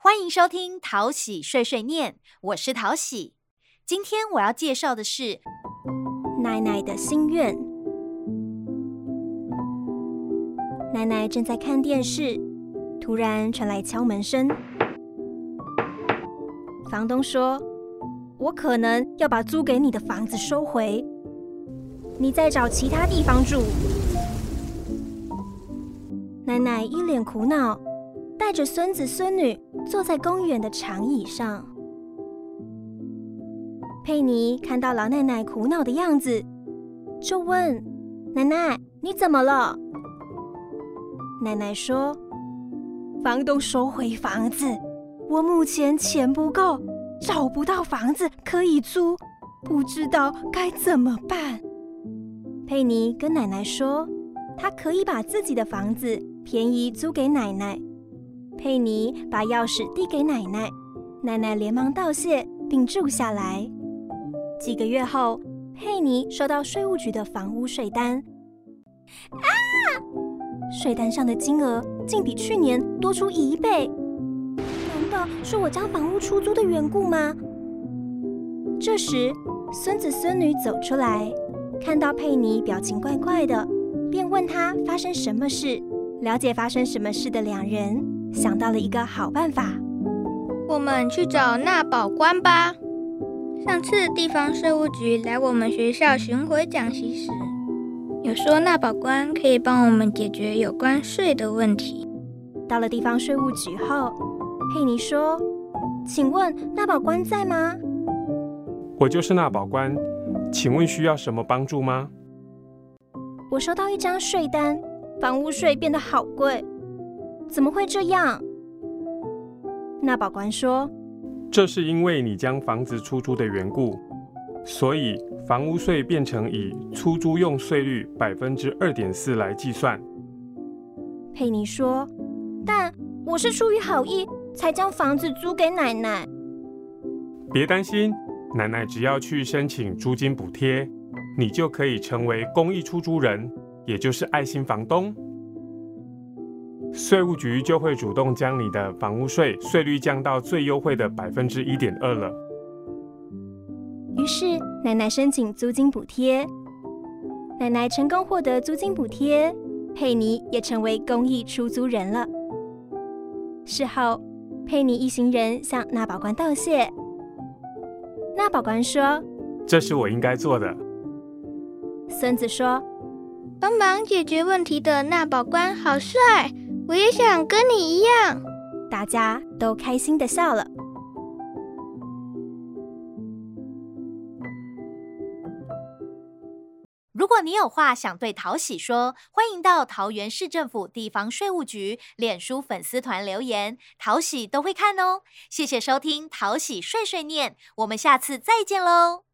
欢迎收听淘喜碎碎念，我是淘喜。今天我要介绍的是奶奶的心愿。奶奶正在看电视，突然传来敲门声。房东说：“我可能要把租给你的房子收回，你再找其他地方住。”奶奶一脸苦恼，带着孙子孙女坐在公园的长椅上。佩妮看到老奶奶苦恼的样子，就问：“奶奶，你怎么了？”奶奶说：“房东收回房子，我目前钱不够，找不到房子可以租，不知道该怎么办。”佩妮跟奶奶说：“她可以把自己的房子。”便宜租给奶奶，佩妮把钥匙递给奶奶，奶奶连忙道谢并住下来。几个月后，佩妮收到税务局的房屋税单，啊！税单上的金额竟比去年多出一倍，难道是我将房屋出租的缘故吗？这时，孙子孙女走出来，看到佩妮表情怪怪的，便问她发生什么事。了解发生什么事的两人想到了一个好办法，我们去找纳保官吧。上次地方税务局来我们学校巡回讲习时，有说纳保官可以帮我们解决有关税的问题。到了地方税务局后，佩妮说：“请问纳保官在吗？”“我就是纳保官，请问需要什么帮助吗？”“我收到一张税单。”房屋税变得好贵，怎么会这样？那保官说：“这是因为你将房子出租的缘故，所以房屋税变成以出租用税率百分之二点四来计算。”佩妮说：“但我是出于好意才将房子租给奶奶。”别担心，奶奶只要去申请租金补贴，你就可以成为公益出租人。也就是爱心房东，税务局就会主动将你的房屋税税率降到最优惠的百分之一点二了。于是奶奶申请租金补贴，奶奶成功获得租金补贴，佩妮也成为公益出租人了。事后，佩妮一行人向纳保官道谢，纳保官说：“这是我应该做的。”孙子说。帮忙解决问题的纳宝官好帅，我也想跟你一样。大家都开心的笑了。如果你有话想对桃喜说，欢迎到桃园市政府地方税务局脸书粉丝团留言，桃喜都会看哦。谢谢收听桃喜碎碎念，我们下次再见喽。